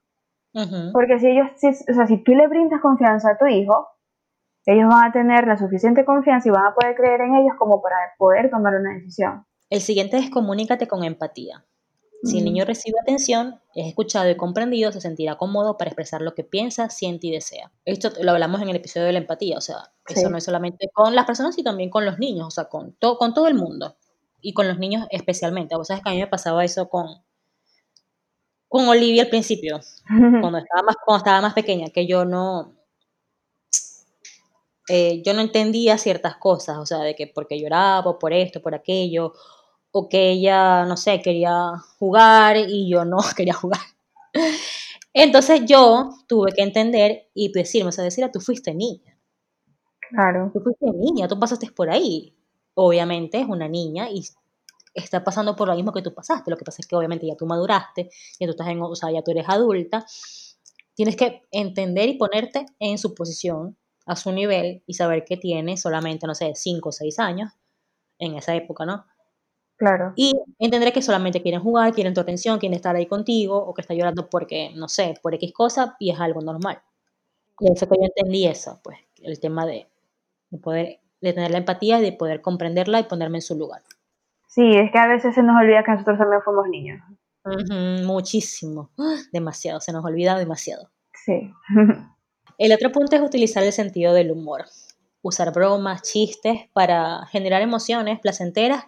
Porque si ellos, o sea, si tú le brindas confianza a tu hijo, ellos van a tener la suficiente confianza y van a poder creer en ellos como para poder tomar una decisión. El siguiente es comunícate con empatía. Si el niño recibe atención, es escuchado y comprendido, se sentirá cómodo para expresar lo que piensa, siente y desea. Esto lo hablamos en el episodio de la empatía, o sea, eso no es solamente con las personas, sino también con los niños, o sea, con, con todo el mundo. Y con los niños especialmente. Vos sabes que a mí me pasaba eso con, con Olivia al principio, cuando estaba, más, cuando estaba más pequeña, que yo no, eh, yo no entendía ciertas cosas, o sea, de que porque lloraba, por esto, por aquello, o que ella, no sé, quería jugar y yo no quería jugar. Entonces yo tuve que entender y decirme, o sea, decir, tú fuiste niña. Claro. Tú fuiste niña, tú pasaste por ahí. Obviamente es una niña y está pasando por lo mismo que tú pasaste. Lo que pasa es que obviamente ya tú maduraste, ya tú estás en, o sea, ya tú eres adulta. Tienes que entender y ponerte en su posición, a su nivel y saber que tiene solamente, no sé, 5 o 6 años en esa época, ¿no? Claro. Y entenderé que solamente quieren jugar, quieren tu atención, quieren estar ahí contigo, o que está llorando porque, no sé, por X cosa, y es algo normal. Y eso que yo entendí eso, pues, el tema de, poder, de tener la empatía y de poder comprenderla y ponerme en su lugar. Sí, es que a veces se nos olvida que nosotros también fuimos niños. muchísimo, demasiado, se nos olvida demasiado. Sí. el otro punto es utilizar el sentido del humor, usar bromas, chistes para generar emociones placenteras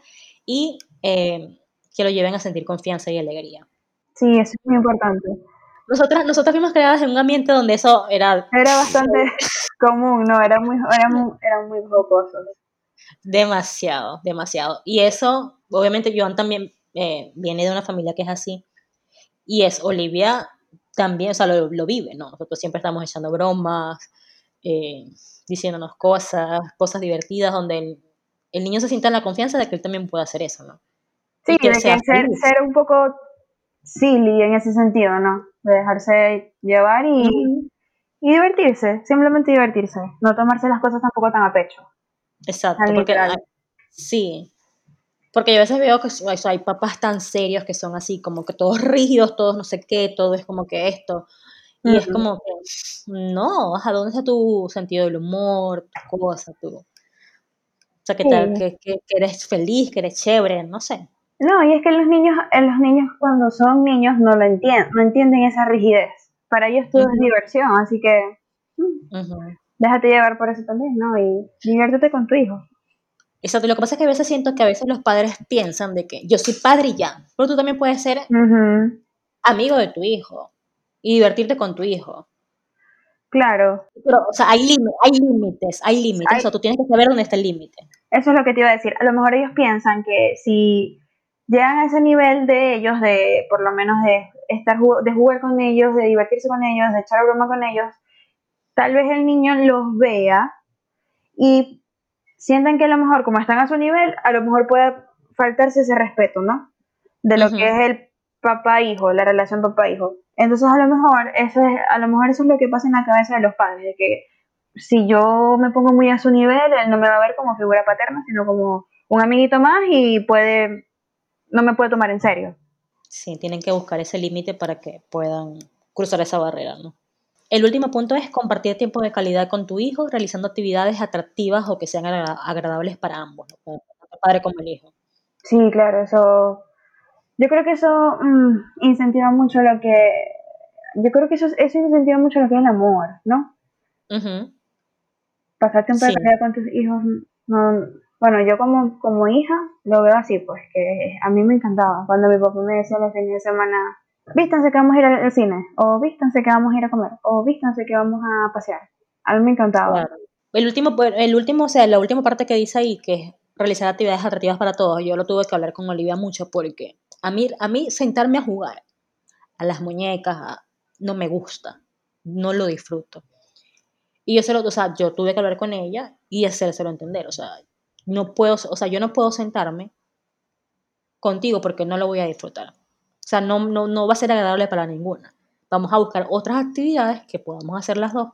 y eh, que lo lleven a sentir confianza y alegría. Sí, eso es muy importante. Nosotras, nosotras fuimos creadas en un ambiente donde eso era... Era bastante común, ¿no? Era muy, era muy, era muy Demasiado, demasiado. Y eso, obviamente, Joan también eh, viene de una familia que es así. Y es Olivia también, o sea, lo, lo vive, ¿no? Nosotros siempre estamos echando bromas, eh, diciéndonos cosas, cosas divertidas, donde el, niño se sienta en la confianza de que él también puede hacer eso, ¿no? Sí, de que ser, ser, un poco silly en ese sentido, ¿no? De dejarse llevar y, y divertirse, simplemente divertirse, no tomarse las cosas tampoco tan a pecho. Exacto, porque sí, porque yo a veces veo que hay papás tan serios que son así, como que todos rígidos, todos no sé qué, todo es como que esto. Y es como que, no, ¿a dónde está tu sentido del humor, tu cosa, tu, o sea, que, que, que, eres feliz, que eres chévere, no sé. No, y es que los niños, eh, los niños cuando son niños no lo entienden, no entienden esa rigidez. Para ellos todo es diversión, así que mm, déjate llevar por eso también, ¿no? Y diviértete con tu hijo. Exacto, lo que pasa es que a veces siento que a veces los padres piensan de que yo soy padre y ya, pero tú también puedes ser amigo de tu hijo y divertirte con tu hijo. Claro. Pero, o sea, hay, hay límites, hay límites, o sea, tú tienes que saber dónde está el límite. Eso es lo que te iba a decir. A lo mejor ellos piensan que si llegan a ese nivel de ellos, de por lo menos de estar de jugar con ellos, de divertirse con ellos, de echar broma con ellos, tal vez el niño los vea y sientan que a lo mejor como están a su nivel, a lo mejor puede faltarse ese respeto, ¿no? De lo que es el papá-hijo, la relación papá-hijo. Entonces a lo mejor eso es, a lo mejor eso es lo que pasa en la cabeza de los padres, de que si yo me pongo muy a su nivel, él no me va a ver como figura paterna, sino como un amiguito más y puede, no me puede tomar en serio. Sí, tienen que buscar ese límite para que puedan cruzar esa barrera, ¿no? El último punto es compartir tiempo de calidad con tu hijo, realizando actividades atractivas o que sean agradables para ambos, tanto el padre como el hijo. Sí, claro, eso. Yo creo que eso mm, incentiva mucho lo que. Yo creo que eso, eso incentiva mucho lo que es el amor, ¿no? pasar tiempo de calidad con tus hijos, no, bueno, yo como, como hija lo veo así, pues que a mí me encantaba cuando mi papá me decía los fines de semana, vístanse que vamos a ir al, cine, o vístanse que vamos a ir a comer, o vístanse que vamos a pasear. A mí me encantaba. El último, el último, o sea, la última parte que dice ahí, que es realizar actividades atractivas para todos, yo lo tuve que hablar con Olivia mucho porque a mí, a mí sentarme a jugar a las muñecas no me gusta, no lo disfruto. Y yo se lo, o sea, yo tuve que hablar con ella y hacérselo entender, o sea, no puedo, o sea, yo no puedo sentarme contigo porque no lo voy a disfrutar. O sea, no, no, no va a ser agradable para ninguna. Vamos a buscar otras actividades que podamos hacer las dos,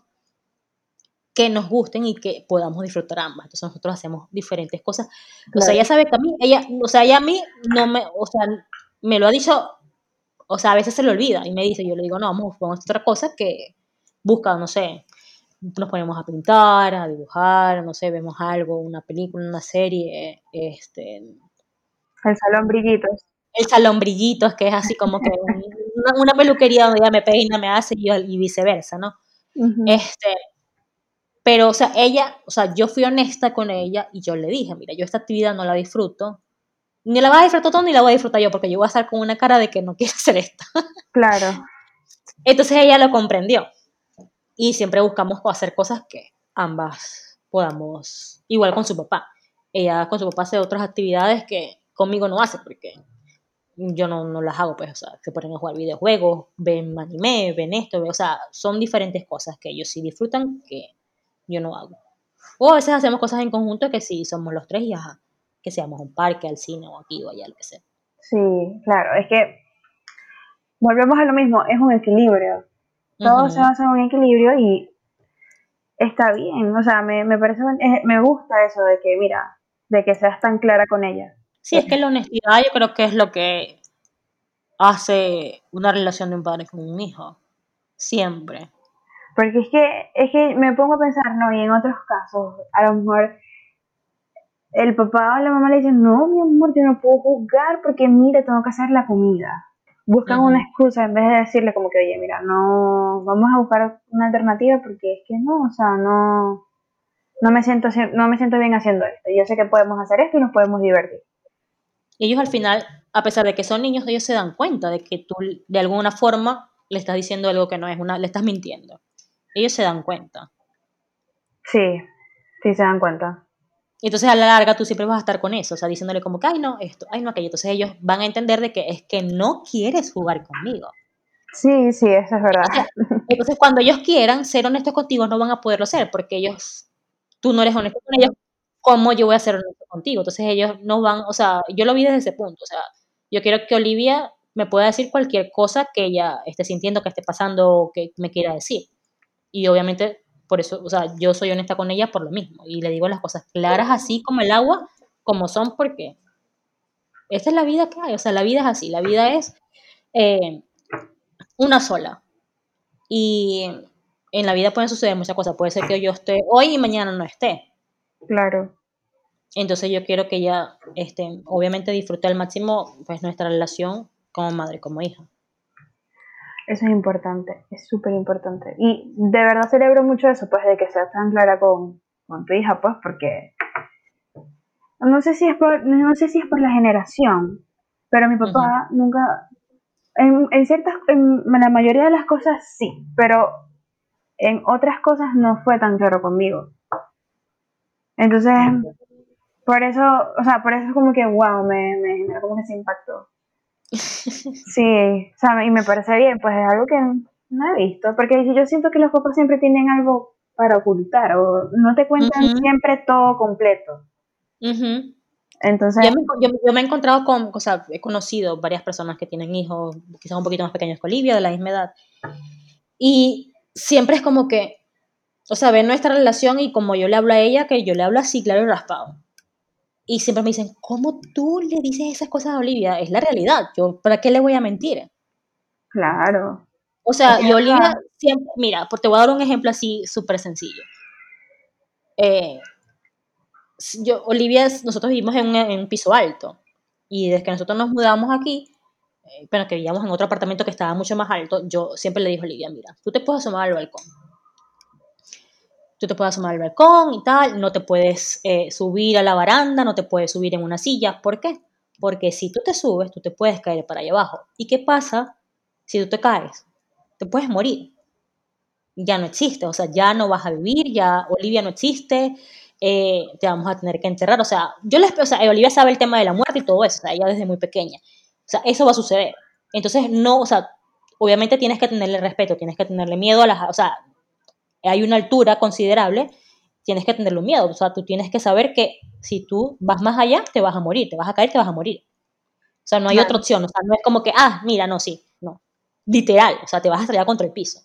que nos gusten y que podamos disfrutar ambas. Entonces nosotros hacemos diferentes cosas. O sea, ella sabe que a mí, ella, o sea, ella a mí no me, o sea, me lo ha dicho o sea, a veces se le olvida y me dice, yo le digo, no, vamos, a otra cosa que busca, no sé, nos ponemos a pintar, a dibujar, no sé, vemos algo, una película, una serie, este... El salón brillitos. El salón brillitos, que es así como que una, peluquería donde ella me peina, me hace y, y viceversa, ¿no? Este, pero, o sea, ella, o sea, yo fui honesta con ella y yo le dije, mira, yo esta actividad no la disfruto, ni la vas a disfrutar tú ni la voy a disfrutar yo, porque yo voy a estar con una cara de que no quiero hacer esto. Claro. Entonces ella lo comprendió. Y siempre buscamos hacer cosas que ambas podamos, igual con su papá. Ella con su papá hace otras actividades que conmigo no hace, porque yo no, no las hago, pues, o sea, se ponen a jugar videojuegos, ven anime, ven esto, o sea, son diferentes cosas que ellos sí disfrutan que yo no hago. O a veces hacemos cosas en conjunto que sí somos los tres y ajá, que seamos un parque, al cine o aquí o allá, lo que sea. Sí, claro, es que volvemos a lo mismo, es un equilibrio. Todo se basa en un equilibrio y está bien, o sea, me, me parece, me gusta eso de que, mira, de que seas tan clara con ella. Sí, es que la honestidad yo creo que es lo que hace una relación de un padre con un hijo, siempre. Porque es que, es que me pongo a pensar, ¿no? Y en otros casos, a lo mejor el papá o la mamá le dicen, no, mi amor, yo no puedo jugar porque mira, tengo que hacer la comida. Buscan una excusa en vez de decirle como que, oye, mira, no, vamos a buscar una alternativa porque es que no, o sea, no, no me siento, no me siento bien haciendo esto. Yo sé que podemos hacer esto y nos podemos divertir. Ellos al final, a pesar de que son niños, ellos se dan cuenta de que tú de alguna forma le estás diciendo algo que no es una, le estás mintiendo. Ellos se dan cuenta. Sí, sí se dan cuenta. Y entonces a la larga tú siempre vas a estar con eso, o sea, diciéndole como que, ay no, esto, ay no, aquello. Entonces ellos van a entender de que es que no quieres jugar conmigo. Sí, sí, eso es verdad. Entonces, cuando ellos quieran ser honestos contigo, no van a poderlo ser, porque ellos, tú no eres honesto con ellos, ¿cómo yo voy a ser honesto contigo? Entonces ellos no van, o sea, yo lo vi desde ese punto, o sea, yo quiero que Olivia me pueda decir cualquier cosa que ella esté sintiendo, que esté pasando, que me quiera decir. Y obviamente por eso, o sea, yo soy honesta con ella por lo mismo. Y le digo las cosas claras así como el agua, como son, porque esta es la vida que hay. O sea, la vida es así. La vida es eh, una sola. Y en la vida pueden suceder muchas cosas. Puede ser que yo esté hoy y mañana no esté. Claro. Entonces yo quiero que ella, este, obviamente, disfrute al máximo pues, nuestra relación como madre, como hija. Eso es importante, es súper importante. Y de verdad celebro mucho eso, pues, de que seas tan clara con, tu hija, pues, porque no sé si es por, no sé si es por la generación, pero mi papá nunca, en, en ciertas, en la mayoría de las cosas sí, pero en otras cosas no fue tan claro conmigo. Entonces, por eso, o sea, por eso es como que, wow, me, me genera como que ese impacto. Sí, o sea, y me parece bien, pues es algo que no he visto, porque yo siento que los papás siempre tienen algo para ocultar o no te cuentan siempre todo completo. Entonces... Yo me, he encontrado con, o sea, he conocido varias personas que tienen hijos quizás un poquito más pequeños que Olivia, de la misma edad, y siempre es como que, o sea, ven nuestra relación y como yo le hablo a ella, que yo le hablo así, claro y raspado. Y siempre me dicen, ¿cómo tú le dices esas cosas a Olivia? Es la realidad. Yo, ¿para qué le voy a mentir? Claro. O sea, y Olivia siempre, mira, te voy a dar un ejemplo así súper sencillo. Eh, yo, Olivia, nosotros vivimos en un, piso alto y desde que nosotros nos mudamos aquí, eh, bueno, que vivíamos en otro apartamento que estaba mucho más alto, yo siempre le dije a Olivia, mira, tú te puedes asomar al balcón tú te puedes asomar al balcón y tal, no te puedes eh, subir a la baranda, no te puedes subir en una silla. ¿Por qué? Porque si tú te subes, tú te puedes caer para allá abajo. ¿Y qué pasa si tú te caes? Te puedes morir. Ya no existe, o sea, ya no vas a vivir, ya Olivia no existe, eh, te vamos a tener que enterrar. O sea, yo les, o sea, Olivia sabe el tema de la muerte y todo eso, o sea, ella desde muy pequeña. O sea, eso va a suceder. Entonces, no, o sea, obviamente tienes que tenerle respeto, tienes que tenerle miedo a las, o sea, hay una altura considerable, tienes que tenerle miedo. O sea, tú tienes que saber que si tú vas más allá, te vas a morir, te vas a caer, te vas a morir. O sea, no hay otra opción. O sea, no es como que, ah, mira, no, sí, no. Literal, o sea, te vas a estrellar contra el piso.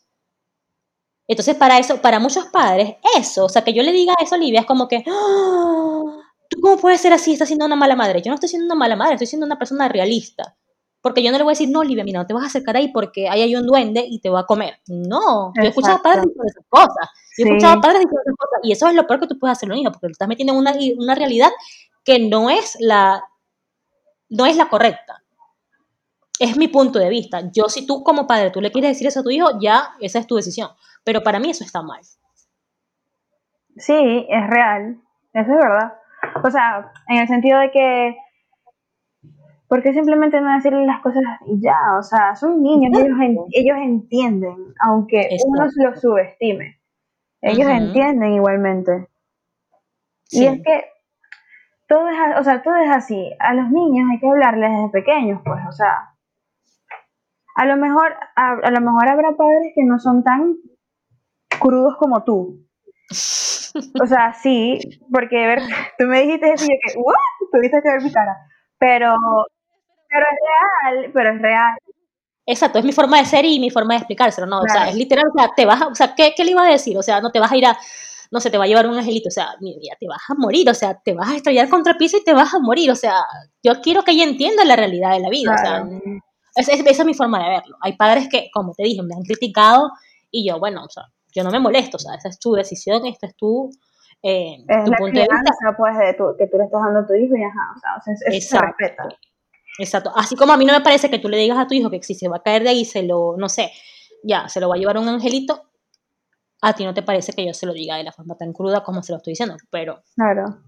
Entonces, para eso, para muchos padres, eso, o sea, que yo le diga eso a Olivia es como que, ¡Ah! ¿tú cómo puedes ser así? Estás siendo una mala madre. Yo no estoy siendo una mala madre, estoy siendo una persona realista. Porque yo no le voy a decir, no, Olivia, mira, no te vas a acercar ahí porque ahí hay un duende y te va a comer. No, yo he escuchado padres diciendo esas cosas. Yo he escuchado padres diciendo esas cosas. Y eso es lo peor que tú puedes hacer a un hijo, porque lo estás metiendo en una, una realidad que no es la, no es la correcta. Es mi punto de vista. Yo, si tú como padre, tú le quieres decir eso a tu hijo, ya esa es tu decisión. Pero para mí eso está mal. Sí, es real. Eso es verdad. O sea, en el sentido de que ¿Por qué simplemente no decirle las cosas y ya? O sea, son niños, ellos, ellos entienden, aunque uno se los subestime. Ellos entienden igualmente. Y es que todo es, o sea, todo es así. A los niños hay que hablarles desde pequeños, pues, o sea, a lo mejor, a, lo mejor habrá padres que no son tan crudos como tú. O sea, sí, porque ver, tú me dijiste eso y yo que, ¿what? Tuviste que ver mi cara. Pero pero es real, pero es real. Exacto, es mi forma de ser y mi forma de explicárselo, ¿no? O sea, es literal, o sea, te vas o sea, ¿qué, ¿qué, le iba a decir? O sea, no te vas a ir a, no sé, te va a llevar un angelito, o sea, mira, te vas a morir, o sea, te vas a estrellar contra el piso y te vas a morir, o sea, yo quiero que ella entienda la realidad de la vida, o sea, esa es, mi forma de verlo. Hay padres que, como te dije, me han criticado y yo, bueno, o sea, yo no me molesto, o sea, esa es tu decisión, esta es tu, eh, tu punto de vista. Pues, de tu, que tú le estás dando a tu hijo y ajá, o sea, o sea eso se respeta. Exacto. Así como a mí no me parece que tú le digas a tu hijo que si se va a caer de ahí, se lo, no sé, ya, se lo va a llevar un angelito, a ti no te parece que yo se lo diga de la forma tan cruda como se lo estoy diciendo, pero claro.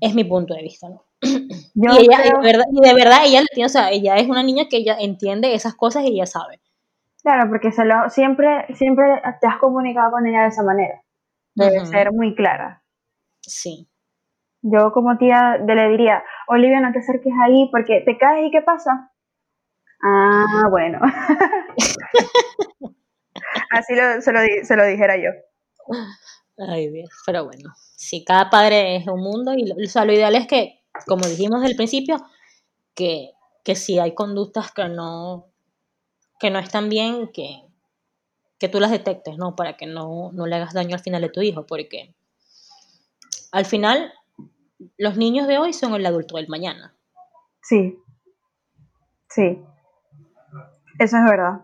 es mi punto de vista, ¿no? y, ella, de verdad, y de verdad, ella, o sea, ella es una niña que ella entiende esas cosas y ella sabe. Claro, porque se lo, siempre, siempre te has comunicado con ella de esa manera. Debe ser muy clara. Sí. Yo como tía le diría, Olivia, no te acerques ahí porque te caes y ¿qué pasa? Ah, bueno. Así se, lo, dijera yo. Ay, Dios, pero bueno, si cada padre es un mundo y lo, lo ideal es que, como dijimos del principio, que, que si hay conductas que no, que no están bien, que, que tú las detectes, ¿no? Para que no, no le hagas daño al final de tu hijo, porque al final los niños de hoy son el adulto del mañana. Sí, sí, eso es verdad.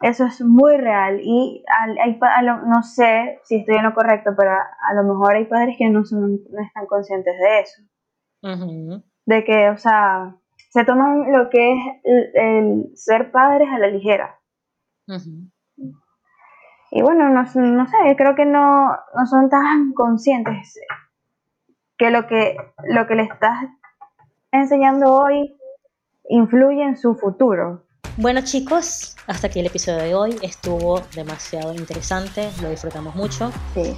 Eso es muy real y hay, no sé si estoy en lo correcto, pero a, lo mejor hay padres que no, son, no están conscientes de eso. De que, o sea, se toman lo que es el, ser padres a la ligera. Y bueno, no, no, sé, creo que no, no son tan conscientes que lo que, lo que le estás enseñando hoy influye en su futuro. Bueno chicos, hasta aquí el episodio de hoy. Estuvo demasiado interesante, lo disfrutamos mucho. Sí.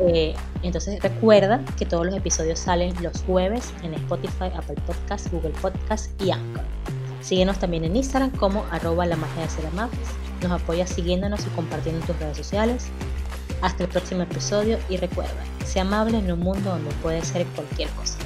Eh, entonces recuerda que todos los episodios salen los jueves en Spotify, Apple Podcast, Google Podcast y Anchor. Síguenos también en Instagram como arroba la magia de ser Nos apoyas siguiéndonos y compartiendo en tus redes sociales. Hasta el próximo episodio y recuerda, sea amable en un mundo donde puede ser cualquier cosa.